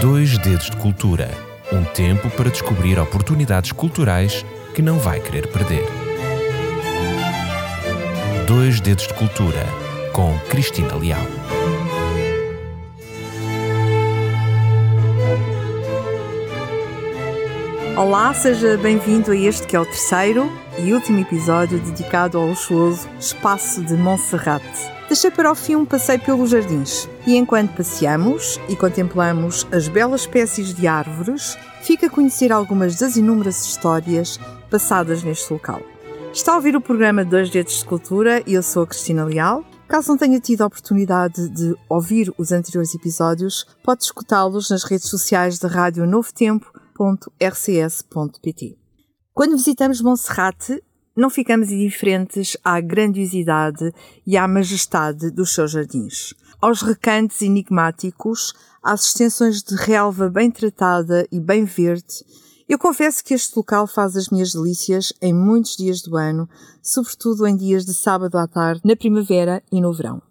Dois Dedos de Cultura um tempo para descobrir oportunidades culturais que não vai querer perder. Dois Dedos de Cultura com Cristina Leal. Olá, seja bem-vindo a este que é o terceiro e último episódio dedicado ao luxuoso Espaço de Montserrat. Deixei para o fim um passeio pelos jardins e enquanto passeamos e contemplamos as belas espécies de árvores, fica a conhecer algumas das inúmeras histórias passadas neste local. Está a ouvir o programa Dois Dedos de Cultura e eu sou a Cristina Leal. Caso não tenha tido a oportunidade de ouvir os anteriores episódios, pode escutá-los nas redes sociais da Rádio Novo Tempo.rcs.pt. Quando visitamos Monserrate, não ficamos indiferentes à grandiosidade e à majestade dos seus jardins, aos recantos enigmáticos, às extensões de relva bem tratada e bem verde. Eu confesso que este local faz as minhas delícias em muitos dias do ano, sobretudo em dias de sábado à tarde, na primavera e no verão.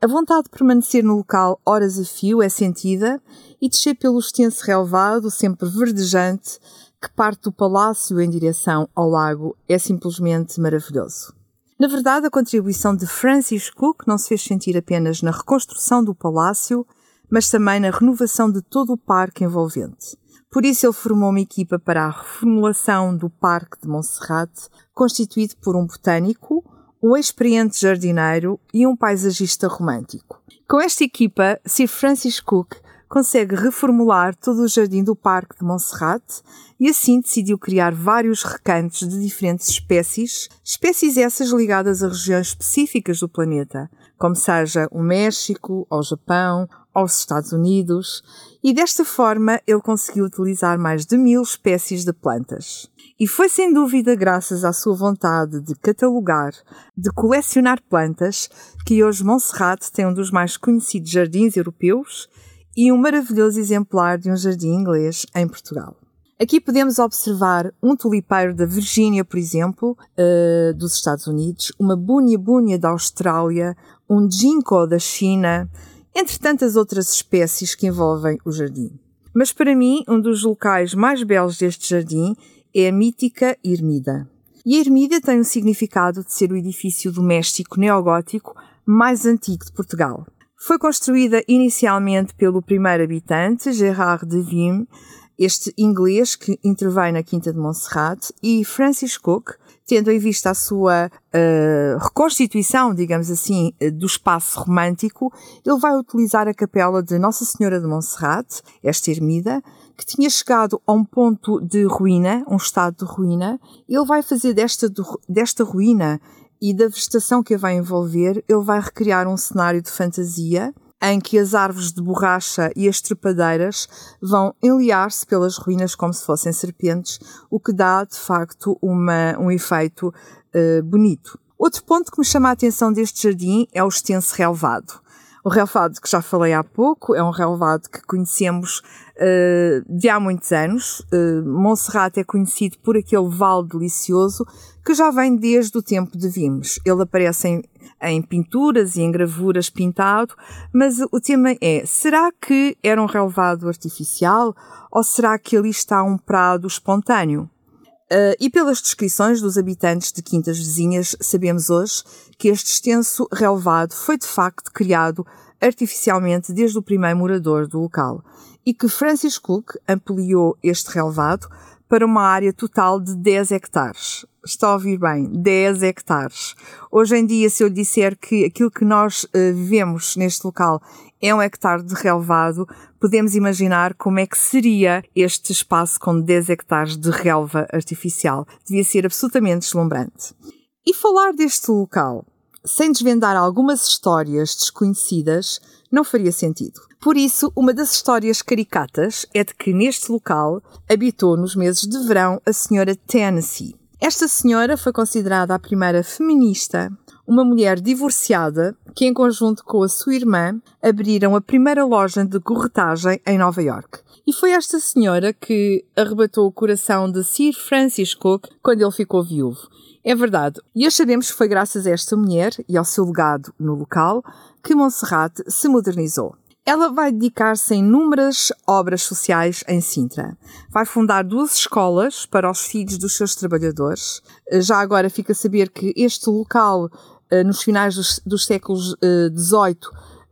A vontade de permanecer no local horas a fio é sentida e descer pelo extenso relvado, sempre verdejante, que parte do palácio em direção ao lago é simplesmente maravilhoso. Na verdade, a contribuição de Francis Cook não se fez sentir apenas na reconstrução do palácio, mas também na renovação de todo o parque envolvente. Por isso, ele formou uma equipa para a reformulação do Parque de Montserrat, constituído por um botânico, um experiente jardineiro e um paisagista romântico. Com esta equipa, Sir Francis Cook consegue reformular todo o jardim do Parque de Montserrat e assim decidiu criar vários recantos de diferentes espécies, espécies essas ligadas a regiões específicas do planeta, como seja o México, ao Japão, aos Estados Unidos, e desta forma ele conseguiu utilizar mais de mil espécies de plantas. E foi sem dúvida graças à sua vontade de catalogar, de colecionar plantas, que hoje Montserrat tem um dos mais conhecidos jardins europeus e um maravilhoso exemplar de um jardim inglês em Portugal. Aqui podemos observar um tulipeiro da Virgínia, por exemplo, uh, dos Estados Unidos, uma búnia-búnia da Austrália, um ginkgo da China, entre tantas outras espécies que envolvem o jardim. Mas para mim, um dos locais mais belos deste jardim é a mítica Ermida. E a Ermida tem o significado de ser o edifício doméstico neogótico mais antigo de Portugal. Foi construída inicialmente pelo primeiro habitante, Gerard de Vime, este inglês que intervém na Quinta de Montserrat, e Francis Cook, tendo em vista a sua uh, reconstituição, digamos assim, do espaço romântico, ele vai utilizar a capela de Nossa Senhora de Montserrat, esta ermida, que tinha chegado a um ponto de ruína, um estado de ruína, ele vai fazer desta, desta ruína e da vegetação que a vai envolver, ele vai recriar um cenário de fantasia em que as árvores de borracha e as trepadeiras vão enliar-se pelas ruínas como se fossem serpentes, o que dá de facto uma, um efeito uh, bonito. Outro ponto que me chama a atenção deste jardim é o extenso relvado. O relvado que já falei há pouco é um relvado que conhecemos uh, de há muitos anos. Uh, Monserrate é conhecido por aquele vale delicioso que já vem desde o tempo de Vimes. Ele aparece em, em pinturas e em gravuras pintado, mas o tema é: será que era um relvado artificial ou será que ali está um prado espontâneo? Uh, e pelas descrições dos habitantes de quintas vizinhas, sabemos hoje que este extenso relvado foi de facto criado artificialmente desde o primeiro morador do local e que Francis Cook ampliou este relvado para uma área total de 10 hectares. Está a ouvir bem, 10 hectares. Hoje em dia, se eu disser que aquilo que nós uh, neste local é um hectare de relvado, podemos imaginar como é que seria este espaço com 10 hectares de relva artificial. Devia ser absolutamente deslumbrante. E falar deste local sem desvendar algumas histórias desconhecidas não faria sentido. Por isso, uma das histórias caricatas é de que neste local habitou nos meses de verão a senhora Tennessee. Esta senhora foi considerada a primeira feminista, uma mulher divorciada que, em conjunto com a sua irmã, abriram a primeira loja de corretagem em Nova York. E foi esta senhora que arrebatou o coração de Sir Francis Cook quando ele ficou viúvo. É verdade. E sabemos que foi graças a esta mulher e ao seu legado no local que Montserrat se modernizou. Ela vai dedicar-se a inúmeras obras sociais em Sintra. Vai fundar duas escolas para os filhos dos seus trabalhadores. Já agora fica a saber que este local, nos finais dos, dos séculos XVIII,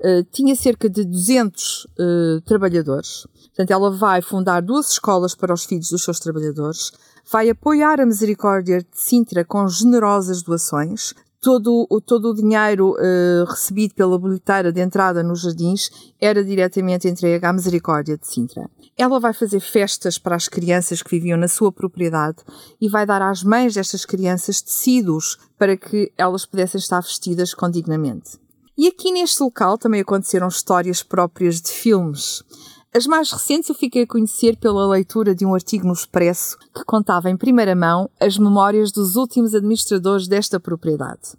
eh, tinha cerca de 200 uh, trabalhadores. Portanto, ela vai fundar duas escolas para os filhos dos seus trabalhadores, vai apoiar a Misericórdia de Sintra com generosas doações. Todo, todo o dinheiro uh, recebido pela bilheteira de entrada nos jardins era diretamente entregue à Misericórdia de Sintra. Ela vai fazer festas para as crianças que viviam na sua propriedade e vai dar às mães destas crianças tecidos para que elas pudessem estar vestidas condignamente. E aqui neste local também aconteceram histórias próprias de filmes. As mais recentes eu fiquei a conhecer pela leitura de um artigo no Expresso que contava em primeira mão as memórias dos últimos administradores desta propriedade.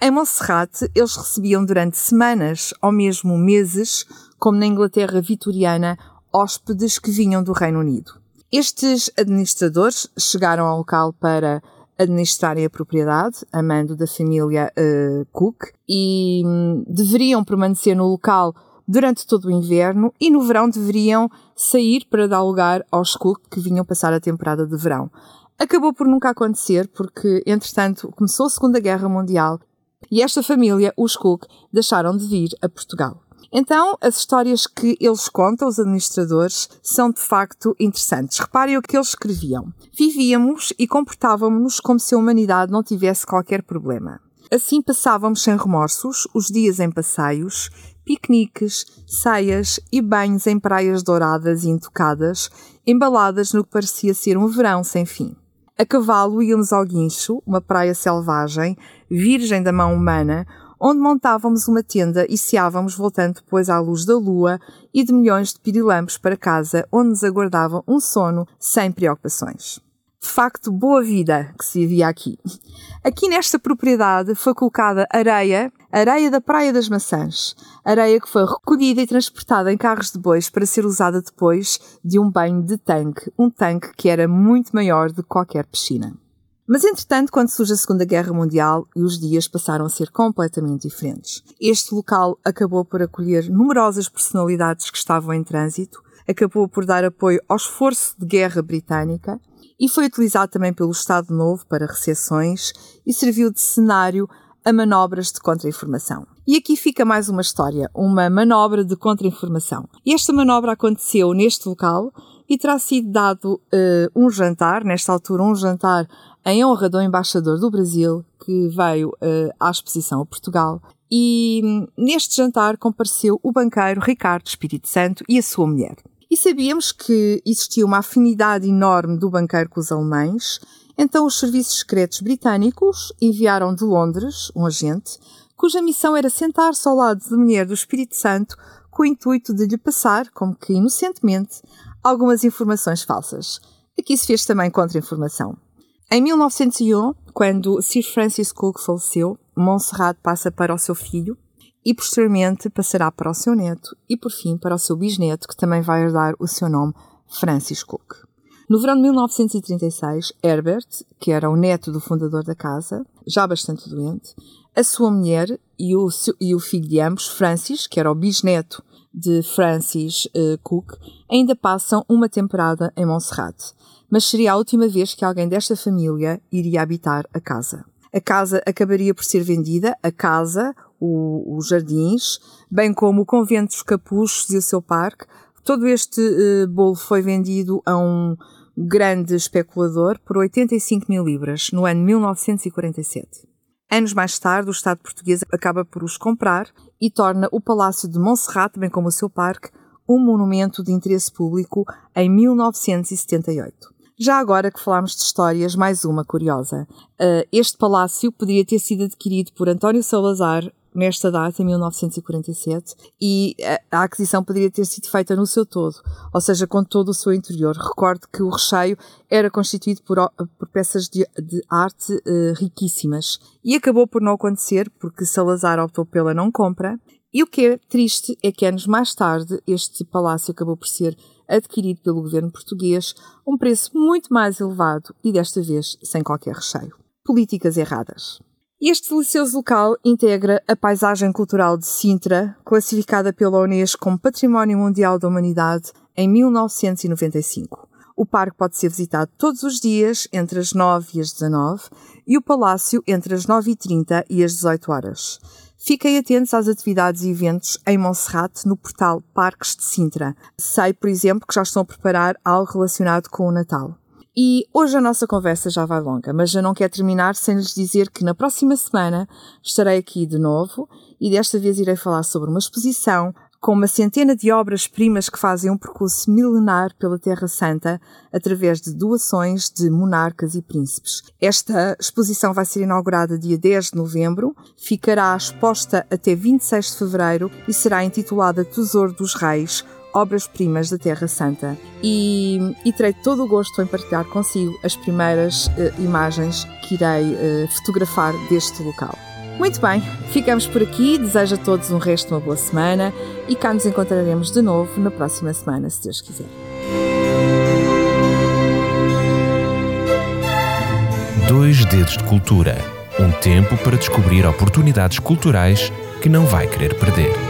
Em Monserrate, eles recebiam durante semanas ou mesmo meses, como na Inglaterra vitoriana, hóspedes que vinham do Reino Unido. Estes administradores chegaram ao local para administrarem a propriedade, a mando da família uh, Cook, e um, deveriam permanecer no local durante todo o inverno e no verão deveriam sair para dar lugar aos Cook que vinham passar a temporada de verão. Acabou por nunca acontecer porque, entretanto, começou a Segunda Guerra Mundial e esta família, os Cook, deixaram de vir a Portugal. Então, as histórias que eles contam, os administradores, são de facto interessantes. Reparem o que eles escreviam. Vivíamos e comportávamos-nos como se a humanidade não tivesse qualquer problema. Assim passávamos sem remorsos os dias em passeios, piqueniques, ceias e banhos em praias douradas e intocadas, embaladas no que parecia ser um verão sem fim. A cavalo íamos ao guincho, uma praia selvagem, virgem da mão humana, onde montávamos uma tenda e seávamos voltando depois à luz da lua e de milhões de pirilampos para casa, onde nos aguardava um sono sem preocupações. De facto, boa vida que se vivia aqui. Aqui nesta propriedade foi colocada areia, areia da Praia das Maçãs, areia que foi recolhida e transportada em carros de bois para ser usada depois de um banho de tanque, um tanque que era muito maior do que qualquer piscina. Mas entretanto, quando surge a Segunda Guerra Mundial, os dias passaram a ser completamente diferentes. Este local acabou por acolher numerosas personalidades que estavam em trânsito, acabou por dar apoio ao esforço de guerra britânica e foi utilizado também pelo Estado Novo para recepções e serviu de cenário a manobras de contra-informação. E aqui fica mais uma história, uma manobra de contra-informação. Esta manobra aconteceu neste local e terá sido dado uh, um jantar, nesta altura um jantar em honra do embaixador do Brasil, que veio uh, à exposição a Portugal. E hum, neste jantar compareceu o banqueiro Ricardo Espírito Santo e a sua mulher. E sabíamos que existia uma afinidade enorme do banqueiro com os alemães, então os serviços secretos britânicos enviaram de Londres um agente, cuja missão era sentar-se ao lado da mulher do Espírito Santo com o intuito de lhe passar, como que inocentemente, algumas informações falsas. Aqui se fez também contra-informação. Em 1901, quando Sir Francis Cook faleceu, Montserrat passa para o seu filho e posteriormente passará para o seu neto e por fim para o seu bisneto, que também vai herdar o seu nome, Francis Cook. No verão de 1936, Herbert, que era o neto do fundador da casa, já bastante doente, a sua mulher e o, e o filho de ambos, Francis, que era o bisneto de Francis uh, Cook, ainda passam uma temporada em Montserrat mas seria a última vez que alguém desta família iria habitar a casa. A casa acabaria por ser vendida, a casa, o, os jardins, bem como o convento dos capuchos e o seu parque. Todo este uh, bolo foi vendido a um grande especulador por 85 mil libras no ano 1947. Anos mais tarde, o Estado português acaba por os comprar e torna o Palácio de Montserrat, bem como o seu parque, um monumento de interesse público em 1978. Já agora que falámos de histórias, mais uma curiosa. Uh, este palácio poderia ter sido adquirido por António Salazar nesta data, em 1947, e a aquisição poderia ter sido feita no seu todo, ou seja, com todo o seu interior. Recordo que o recheio era constituído por, por peças de, de arte uh, riquíssimas e acabou por não acontecer porque Salazar optou pela não compra. E o que é triste é que anos mais tarde este palácio acabou por ser adquirido pelo governo português, um preço muito mais elevado e desta vez sem qualquer recheio. Políticas erradas. Este delicioso local integra a paisagem cultural de Sintra, classificada pela Unesco como Património Mundial da Humanidade em 1995. O parque pode ser visitado todos os dias entre as 9 e as 19 e o palácio entre as 9h30 e as 18 horas. Fiquem atentos às atividades e eventos em Monserrate no portal Parques de Sintra. Sei, por exemplo, que já estão a preparar algo relacionado com o Natal. E hoje a nossa conversa já vai longa, mas eu não quero terminar sem lhes dizer que na próxima semana estarei aqui de novo e desta vez irei falar sobre uma exposição com uma centena de obras-primas que fazem um percurso milenar pela Terra Santa através de doações de monarcas e príncipes. Esta exposição vai ser inaugurada dia 10 de novembro, ficará exposta até 26 de fevereiro e será intitulada Tesouro dos Reis obras-primas da Terra Santa. E, e, terei todo o gosto em partilhar consigo as primeiras uh, imagens que irei uh, fotografar deste local. Muito bem, ficamos por aqui. Desejo a todos um resto de uma boa semana e cá nos encontraremos de novo na próxima semana, se Deus quiser. Dois Dedos de Cultura um tempo para descobrir oportunidades culturais que não vai querer perder.